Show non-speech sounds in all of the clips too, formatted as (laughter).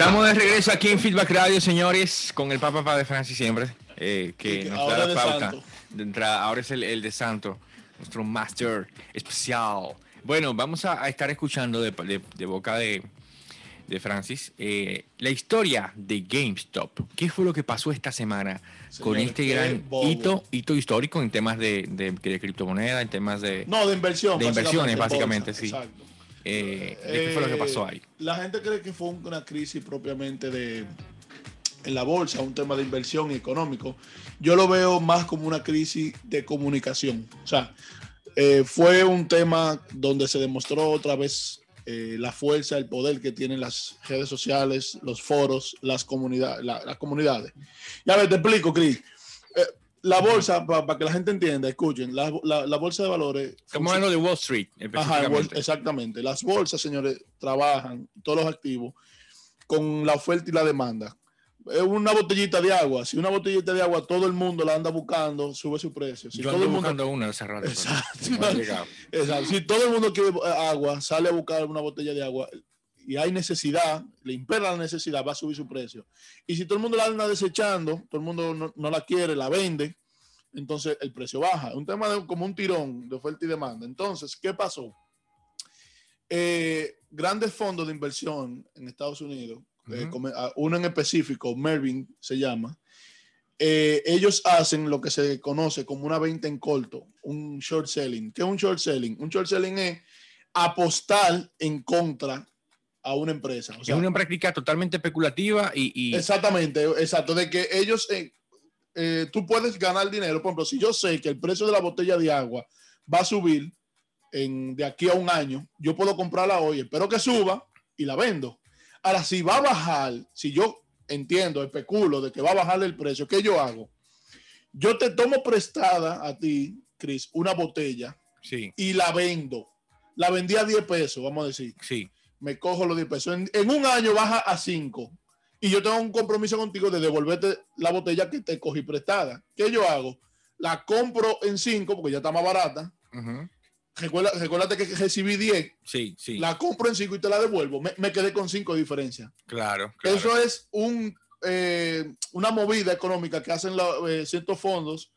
Estamos de regreso aquí en Feedback Radio, señores, con el Papa de Francis siempre, eh, que nos da la pauta. De entrada. Ahora es el, de Santo, nuestro master especial. Bueno, vamos a, estar escuchando de, boca de, Francis eh, la historia de GameStop. ¿Qué fue lo que pasó esta semana con este gran hito, hito histórico en temas de, de, criptomoneda, en temas de... No, de inversión. De inversiones, básicamente, sí. Exacto. Eh, ¿Qué fue lo que pasó ahí? La gente cree que fue una crisis propiamente de en la bolsa, un tema de inversión y económico. Yo lo veo más como una crisis de comunicación. O sea, eh, fue un tema donde se demostró otra vez eh, la fuerza, el poder que tienen las redes sociales, los foros, las, comunidades las comunidades. Ya te explico, Cris la bolsa, para que la gente entienda, escuchen, la, bolsa de valores. Estamos hablando de Wall Street. Ajá, exactamente. Las bolsas, señores, trabajan, todos los activos, con la oferta y la demanda. Es una botellita de agua. Si una botellita de agua todo el mundo la anda buscando, sube su precio. Si Yo todo el mundo una hace Exacto. Si todo el mundo quiere agua, sale a buscar una botella de agua y hay necesidad, le impera la necesidad, va a subir su precio. Y si todo el mundo la anda desechando, todo el mundo no, la quiere, la vende, entonces el precio baja. Un tema de, como un tirón de oferta y demanda. Entonces, ¿qué pasó? Eh, grandes fondos de inversión en Estados Unidos, eh, uno en específico, Mervin se llama, eh, ellos hacen lo que se conoce como una venta en corto, un short selling. ¿Qué es un short selling? Un short selling es apostar en contra a una empresa. es una práctica totalmente especulativa y, Exactamente, exacto, de que ellos, eh, eh, tú puedes ganar dinero, por ejemplo, si yo sé que el precio de la botella de agua va a subir en, de aquí a un año, yo puedo comprarla hoy, espero que suba y la vendo. Ahora, si va a bajar, si yo entiendo, especulo de que va a bajar el precio, ¿qué yo hago? Yo te tomo prestada a ti, Chris, una botella sí. y la vendo. La vendí a 10 pesos, vamos a decir. Sí me cojo los 10 pesos. En, un año baja a 5 y yo tengo un compromiso contigo de devolverte la botella que te cogí prestada. ¿Qué yo hago? La compro en 5 porque ya está más barata. recuérdate que recibí 10. Sí, sí. La compro en 5 y te la devuelvo. Me, quedé con 5 de diferencia. Claro, Eso es un, eh, una movida económica que hacen eh, ciertos fondos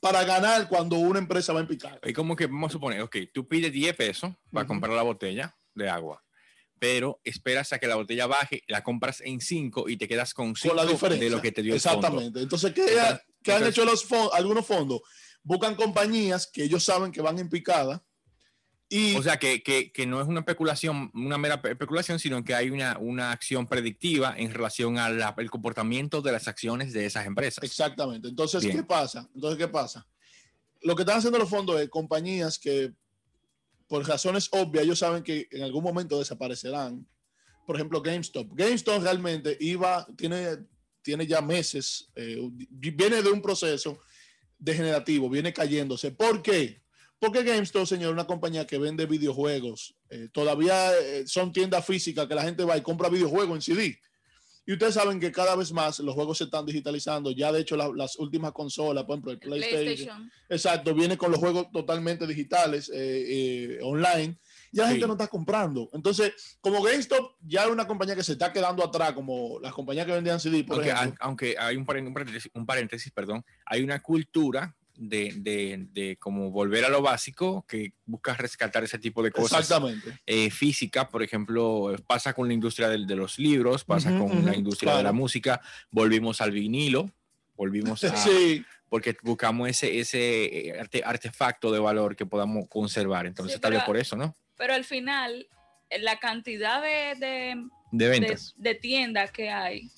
para ganar cuando una empresa va en picar. Y como que vamos a suponer, ok, tú pides 10 pesos para comprar la botella de agua pero esperas a que la botella baje, la compras en 5 y te quedas con 5 de lo que te dio Exactamente. Entonces, ¿qué, han hecho los algunos fondos? Buscan compañías que ellos saben que van en picada. Y, o sea, que, que, que, no es una especulación, una mera especulación, sino que hay una, una acción predictiva en relación al comportamiento de las acciones de esas empresas. Exactamente. Entonces, ¿qué pasa? Entonces, ¿qué pasa? Lo que están haciendo los fondos es compañías que por razones obvias, ellos saben que en algún momento desaparecerán. Por ejemplo, GameStop. GameStop realmente iba, tiene, tiene ya meses, eh, viene de un proceso degenerativo, viene cayéndose. ¿Por qué? Porque GameStop, señor, es una compañía que vende videojuegos. Eh, todavía eh, son tiendas físicas que la gente va y compra videojuegos en CD. Y ustedes saben que cada vez más los juegos se están digitalizando. Ya de hecho las últimas consolas, por ejemplo, el PlayStation, Exacto, viene con los juegos totalmente digitales, eh, eh, online. Ya la gente no está comprando. Entonces, como GameStop ya es una compañía que se está quedando atrás, como las compañías que vendían CD, por aunque, ejemplo. Aunque hay un paréntesis, un paréntesis, perdón, hay una cultura de, de, de, como volver a lo básico, que busca rescatar ese tipo de cosas. Exactamente. Eh, física, por ejemplo, pasa con la industria de, de los libros, pasa con la industria de la música, volvimos al vinilo, volvimos a... (laughs) sí. Porque buscamos ese, ese eh, artefacto de valor que podamos conservar. Entonces, tal vez por eso, ¿no? Pero al final, la cantidad de, de, de ventas. de tiendas que hay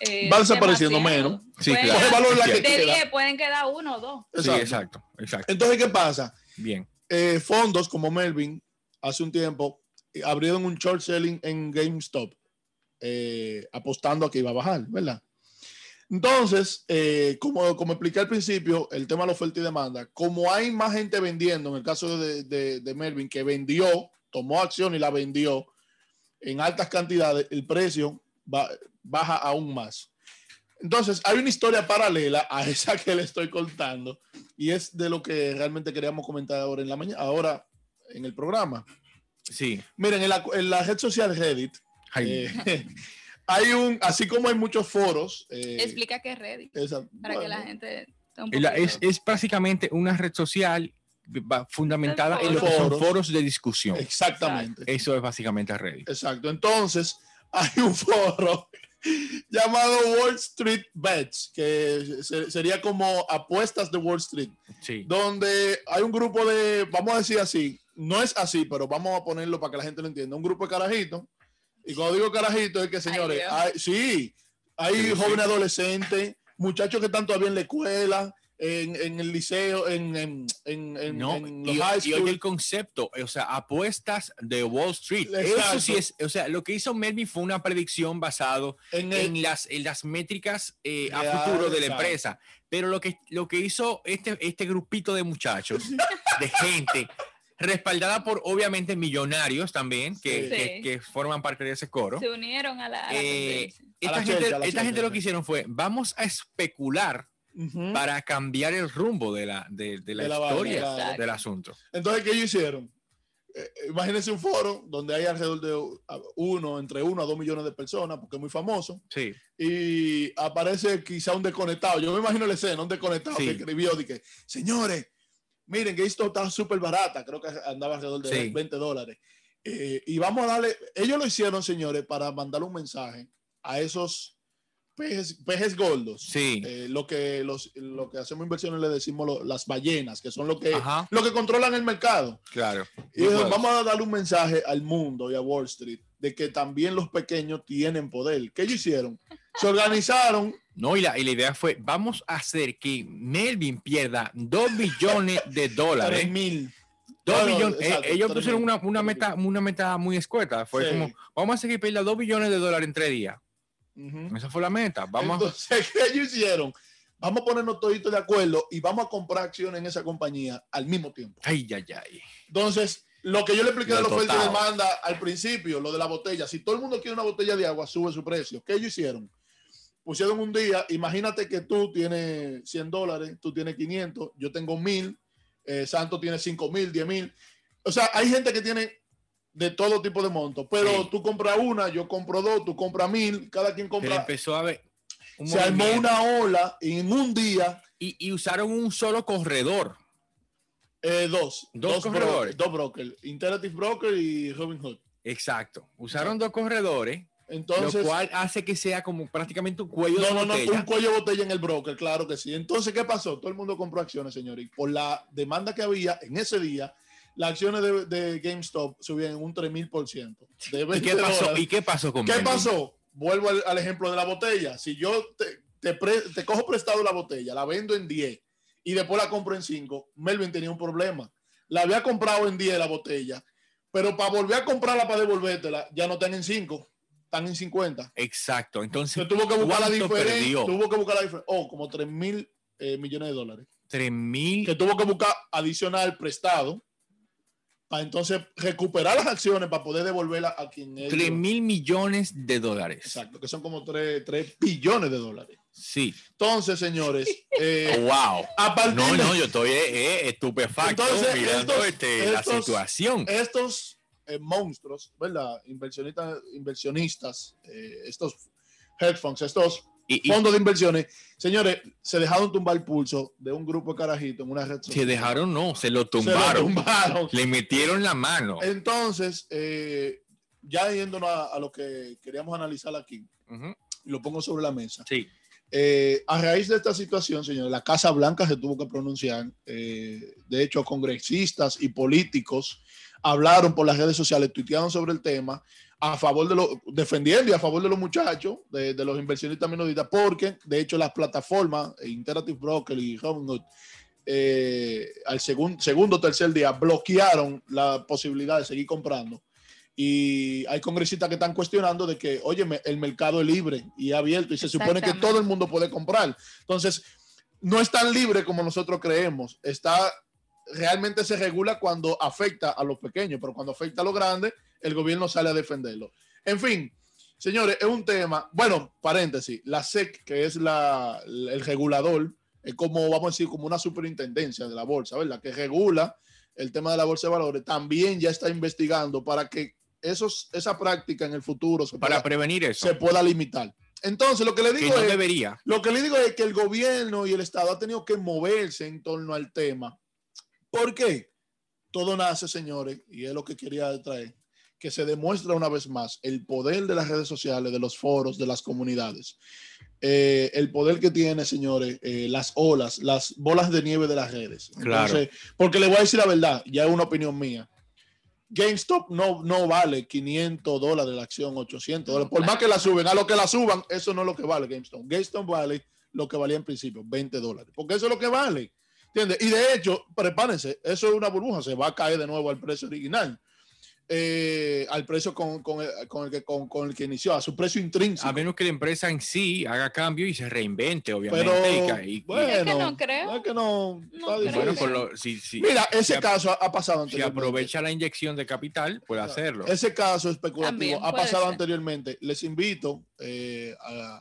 eh, va desapareciendo menos. Sí, claro. de 10 pueden quedar uno o dos. Sí, exacto, exacto. Entonces, ¿qué pasa? Bien. Eh, fondos como Melvin, hace un tiempo, abrieron un short selling en GameStop, eh, apostando a que iba a bajar, ¿verdad? Entonces, como, como expliqué al principio, el tema de la oferta y demanda, como hay más gente vendiendo, en el caso de, de, de Melvin, que vendió, tomó acción y la vendió en altas cantidades, el precio va, baja aún más. Entonces, hay una historia paralela a (laughs) esa que le estoy contando y es de lo que realmente queríamos comentar ahora en la mañana, ahora en el programa. Sí. Miren, en la, red social Reddit, eh, (laughs) hay un, así como hay muchos foros. Eh, Explica qué es Reddit. para que la gente. Es, es básicamente una red social fundamentada en lo que son foros de discusión. Exactamente. Eso es básicamente Reddit. Exacto. Entonces, hay un foro llamado Wall Street Bets, que sería como apuestas de Wall Street, sí. donde hay un grupo de, vamos a decir así, no es así, pero vamos a ponerlo para que la gente lo entienda, un grupo de carajitos, y cuando digo carajitos es que, señores, hay, sí, hay jóvenes adolescentes, muchachos que están todavía en la escuela, en, el liceo, en, en, en, no, y, high school. el concepto, o sea, apuestas de Wall Street. Eso sí es, o sea, lo que hizo Melvin fue una predicción basado en, las, en las métricas eh, a futuro de la empresa. Pero lo que, lo que hizo este, este grupito de muchachos, (laughs) de gente, respaldada por obviamente millonarios también, que, que, forman parte de ese coro. Se unieron a la... Eh, esta gente, esta gente lo que hicieron fue, vamos a especular para cambiar el rumbo de la, de, la, historia del asunto. Entonces, ¿qué ellos hicieron? Eh, imagínense un foro donde hay alrededor de uno, entre uno a dos millones de personas, porque es muy famoso. Sí. Y aparece quizá un desconectado. Yo me imagino la escena, un desconectado que escribió, que señores, miren que esto está súper barata, creo que andaba alrededor de 20 dólares. Eh, y vamos a darle, ellos lo hicieron, señores, para mandarle un mensaje a esos pejes, pejes gordos. Sí. Eh, lo, que los, lo que hacemos inversiones le decimos las ballenas, que son lo que, lo que controlan el mercado. Claro. Y vamos a darle un mensaje al mundo y a Wall Street de que también los pequeños tienen poder. ¿Qué ellos hicieron? Se organizaron. No, y la, y la idea fue, vamos a hacer que Melvin pierda 2 billones de dólares. 3 mil. Dos billones. Eh, ellos pusieron una, una, meta, una meta muy escueta. Fue como, vamos a hacer que pierda 2 billones de dólares en tres días. Esa fue la meta. Vamos Entonces, (laughs) ¿qué ellos hicieron? Vamos a ponernos toditos de acuerdo y vamos a comprar acciones en esa compañía al mismo tiempo. Ay, ay, ay. Entonces, lo que yo le expliqué de la oferta de demanda al principio, lo de la botella, si todo el mundo quiere una botella de agua, sube su precio. ¿Qué ellos hicieron? Pusieron un día, imagínate que tú tienes 100 dólares, tú tienes 500, yo tengo 1000, eh, Santo tiene 5 mil, 10 mil. O sea, hay gente que tiene de todo tipo de montos. Pero tú compras una, yo compro dos, tú compras mil, cada quien compra. empezó a ver. Se armó una ola y en un día. Y, usaron un solo corredor. Eh, dos. Dos, corredores. dos brokers. Interactive Broker y Robinhood. Exacto. Usaron dos corredores. Entonces, lo cual hace que sea como prácticamente un cuello de botella. No, un cuello de botella en el broker, claro que sí. Entonces, ¿qué pasó? Todo el mundo compró acciones, señores. por la demanda que había en ese día, las acciones de, GameStop subían un 3000%. ¿Y qué pasó? ¿Y qué pasó con ¿Qué pasó? Vuelvo al, ejemplo de la botella. Si yo te, te, cojo prestado la botella, la vendo en 10 y después la compro en 5, Melvin tenía un problema. La había comprado en 10 la botella, pero para volver a comprarla para devolvértela, ya no están en 5, están en 50. Exacto. Entonces, tuvo que buscar la diferencia. Tuvo que buscar la diferencia. Oh, como 3 mil eh, millones de dólares. 3 mil. Que tuvo que buscar adicional prestado entonces recuperar las acciones para poder devolverlas a quien es. 3 mil millones de dólares. Exacto, que son como 3, billones de dólares. Sí. Entonces, señores. (laughs) Eh, wow. no, no, yo estoy eh, eh, estupefacto mirando este, la situación. Estos monstruos, ¿verdad? Inversionistas, inversionistas estos headphones, estos y, fondos de inversiones. Señores, se dejaron tumbar el pulso de un grupo de carajitos en una red social. Se dejaron, no, se lo tumbaron. Le metieron la mano. Entonces, eh, ya yéndonos a, lo que queríamos analizar aquí, lo pongo sobre la mesa. Sí. Eh, a raíz de esta situación, señores, la Casa Blanca se tuvo que pronunciar. Eh, de hecho, congresistas y políticos hablaron por las redes sociales, tuitearon sobre el tema a favor de los, defendiendo y a favor de los muchachos, de, los inversionistas minoristas, porque de hecho las plataformas, Interactive Broker y Robinhood, eh, al segundo o tercer día bloquearon la posibilidad de seguir comprando. Y hay congresistas que están cuestionando de que, oye, el mercado es libre y abierto y se supone que todo el mundo puede comprar. Entonces, no es tan libre como nosotros creemos. Está realmente se regula cuando afecta a los pequeños, pero cuando afecta a los grandes, el gobierno sale a defenderlo. En fin, señores, es un tema, bueno, paréntesis, la SEC, que es la, el regulador, es como, vamos a decir, como una superintendencia de la bolsa, ¿verdad? Que regula el tema de la bolsa de valores, también ya está investigando para que esos, esa práctica en el futuro para prevenir eso se pueda limitar. Entonces, lo que le digo es, debería. Lo que le digo es que el gobierno y el Estado ha tenido que moverse en torno al tema. ¿Por qué? Todo nace, señores, y es lo que quería traer, que se demuestra una vez más el poder de las redes sociales, de los foros, de las comunidades. Eh, el poder que tiene, señores, eh, las olas, las bolas de nieve de las redes. Entonces, porque le voy a decir la verdad, ya es una opinión mía. GameStop no, no vale 500 dólares la acción, 800 dólares. Por más que la suben, a lo que la suban, eso no es lo que vale GameStop. GameStop vale lo que valía en principio, 20 dólares. Porque eso es lo que vale. ¿Entiendes? Y de hecho, prepárense, eso es una burbuja, se va a caer de nuevo al precio original. Eh, al precio con, con, el, con, el que, con, con, el que inició, a su precio intrínseco. A menos que la empresa en sí haga cambio y se reinvente, obviamente. Pero, y, bueno, es que no creo. Es que no, no bueno, por lo, si, si, Mira, ese si caso ha, ha pasado anteriormente. Si aprovecha la inyección de capital, puede hacerlo. Ese caso especulativo ha pasado ser. anteriormente. Les invito eh, a,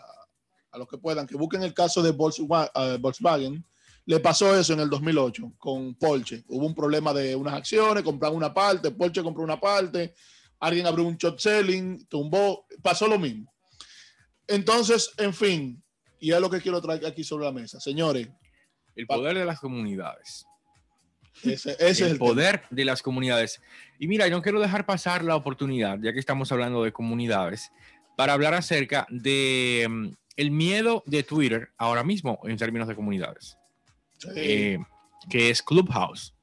a, los que puedan que busquen el caso de Volkswagen le pasó eso en el 2008 con Porsche. Hubo un problema de unas acciones, compraron una parte, Porsche compró una parte, alguien abrió un short selling, tumbó, pasó lo mismo. Entonces, en fin, y es lo que quiero traer aquí sobre la mesa. Señores. El poder de las comunidades. Ese, ese el es el poder tema. de las comunidades. Y mira, yo no quiero dejar pasar la oportunidad, ya que estamos hablando de comunidades, para hablar acerca de um, el miedo de Twitter ahora mismo en términos de comunidades eh, que es Clubhouse,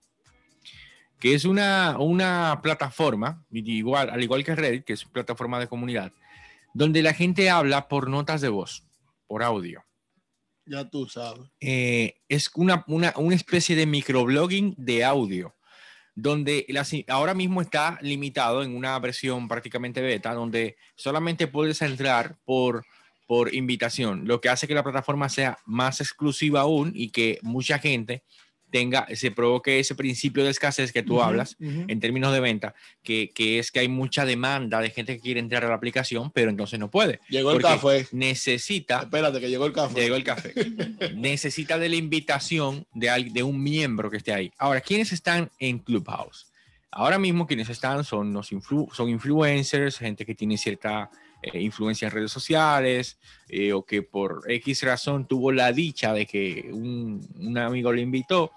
que es una, una plataforma, igual, al igual que Reddit, que es una plataforma de comunidad, donde la gente habla por notas de voz, por audio. Ya tú sabes. Eh, es una, una, una, especie de microblogging de audio, donde las, ahora mismo está limitado en una versión prácticamente beta, donde solamente puedes entrar por por invitación, lo que hace que la plataforma sea más exclusiva aún y que mucha gente tenga, se provoque ese principio de escasez que tú uh -huh, hablas uh -huh. en términos de venta, que, que, es que hay mucha demanda de gente que quiere entrar a la aplicación, pero entonces no puede. Llegó el café. Necesita. Espérate, que llegó el café. Llegó el café. (laughs) necesita de la invitación de, de un miembro que esté ahí. Ahora, ¿quiénes están en Clubhouse? Ahora mismo quienes están son, los influ son influencers, gente que tiene cierta eh, influencia en redes sociales eh, o que por X razón tuvo la dicha de que un, un amigo le invitó.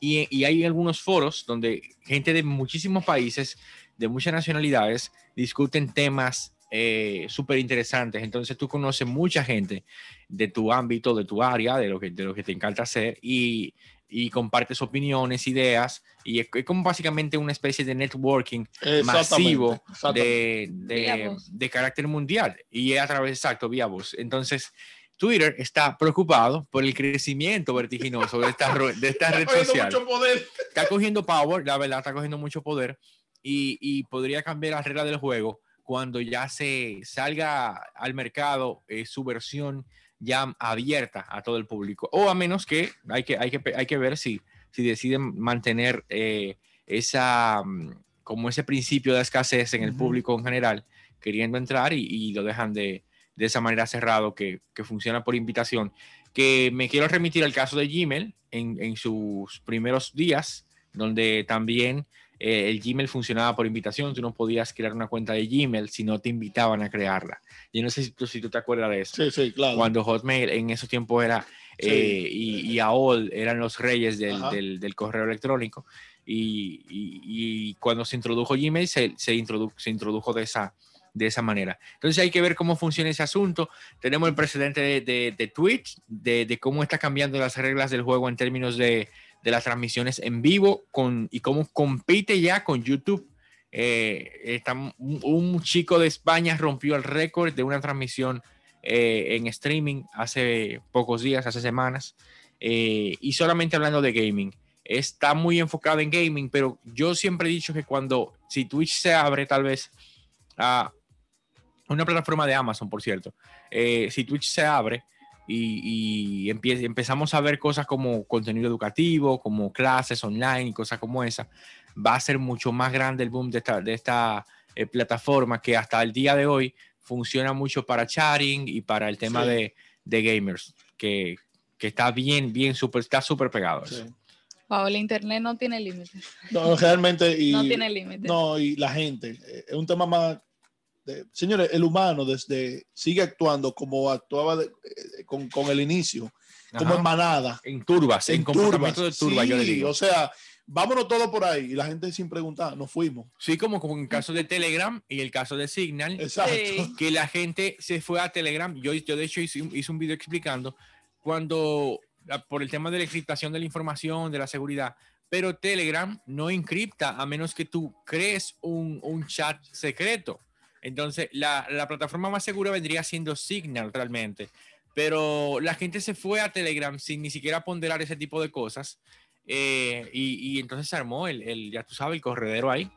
Y, y, hay algunos foros donde gente de muchísimos países, de muchas nacionalidades, discuten temas eh, súper interesantes. Entonces tú conoces mucha gente de tu ámbito, de tu área, de lo que, de lo que te encanta hacer y, y compartes opiniones, ideas, y es, es, como básicamente una especie de networking masivo exactamente. De, de, de, carácter mundial, y es a través, exacto, vía voz. Entonces, Twitter está preocupado por el crecimiento vertiginoso de esta, de esta red social. Mucho poder. Está cogiendo power, la verdad, está cogiendo mucho poder, y, y podría cambiar las reglas del juego cuando ya se salga al mercado eh, su versión ya abierta a todo el público. O a menos que hay que, hay que, hay que ver si, si deciden mantener eh, esa, mm, como ese principio de escasez en el uh -huh. público en general, queriendo entrar y, y lo dejan de, de, esa manera cerrado que, que, funciona por invitación. Que me quiero remitir al caso de Gmail en, en sus primeros días, donde también eh, el Gmail funcionaba por invitación, tú no podías crear una cuenta de Gmail si no te invitaban a crearla. Yo no sé si tú, si tú te acuerdas de eso. Sí, sí, claro. Cuando Hotmail en esos tiempos era, sí. eh, y, y, AOL eran los reyes del, del, del correo electrónico, y, y, y, cuando se introdujo Gmail se, se, introdu se introdujo de esa, de esa manera. Entonces hay que ver cómo funciona ese asunto. Tenemos el precedente de, de, de Twitch, de, de, cómo está cambiando las reglas del juego en términos de, de las transmisiones en vivo con, y cómo compite ya con YouTube. Eh, está, un chico de España rompió el récord de una transmisión eh, en streaming hace pocos días, hace semanas, eh, y solamente hablando de gaming. Está muy enfocado en gaming, pero yo siempre he dicho que cuando, si Twitch se abre tal vez a una plataforma de Amazon, por cierto, si Twitch se abre, y, empezamos a ver cosas como contenido educativo, como clases online y cosas como esa, va a ser mucho más grande el boom de esta, de esta eh, plataforma que hasta el día de hoy funciona mucho para chatting y para el tema sí. de, de, gamers, que, que, está bien, bien, super, está súper pegado. Sí. Wow, el internet no tiene límites. No, realmente. (laughs) Y, no tiene límites. No, y la gente. Eh, es un tema más. Señores, el humano desde sigue actuando como actuaba eh, con, con, el inicio, como en manada. En turbas, en, comportamiento de turba, yo le digo. O sea, vámonos todos por ahí. Y la gente sin preguntar, nos fuimos. Sí, como, como en el caso de Telegram y el caso de Signal. Exacto. Que la gente se fue a Telegram. Yo, yo de hecho hice, hice un video explicando cuando por el tema de la encriptación de la información, de la seguridad, pero Telegram no encripta a menos que tú crees un, un chat secreto. Entonces, la, la, plataforma más segura vendría siendo Signal realmente. Pero la gente se fue a Telegram sin ni siquiera ponderar ese tipo de cosas. Eh, y, entonces se armó el, el, ya tú sabes, el corredero ahí.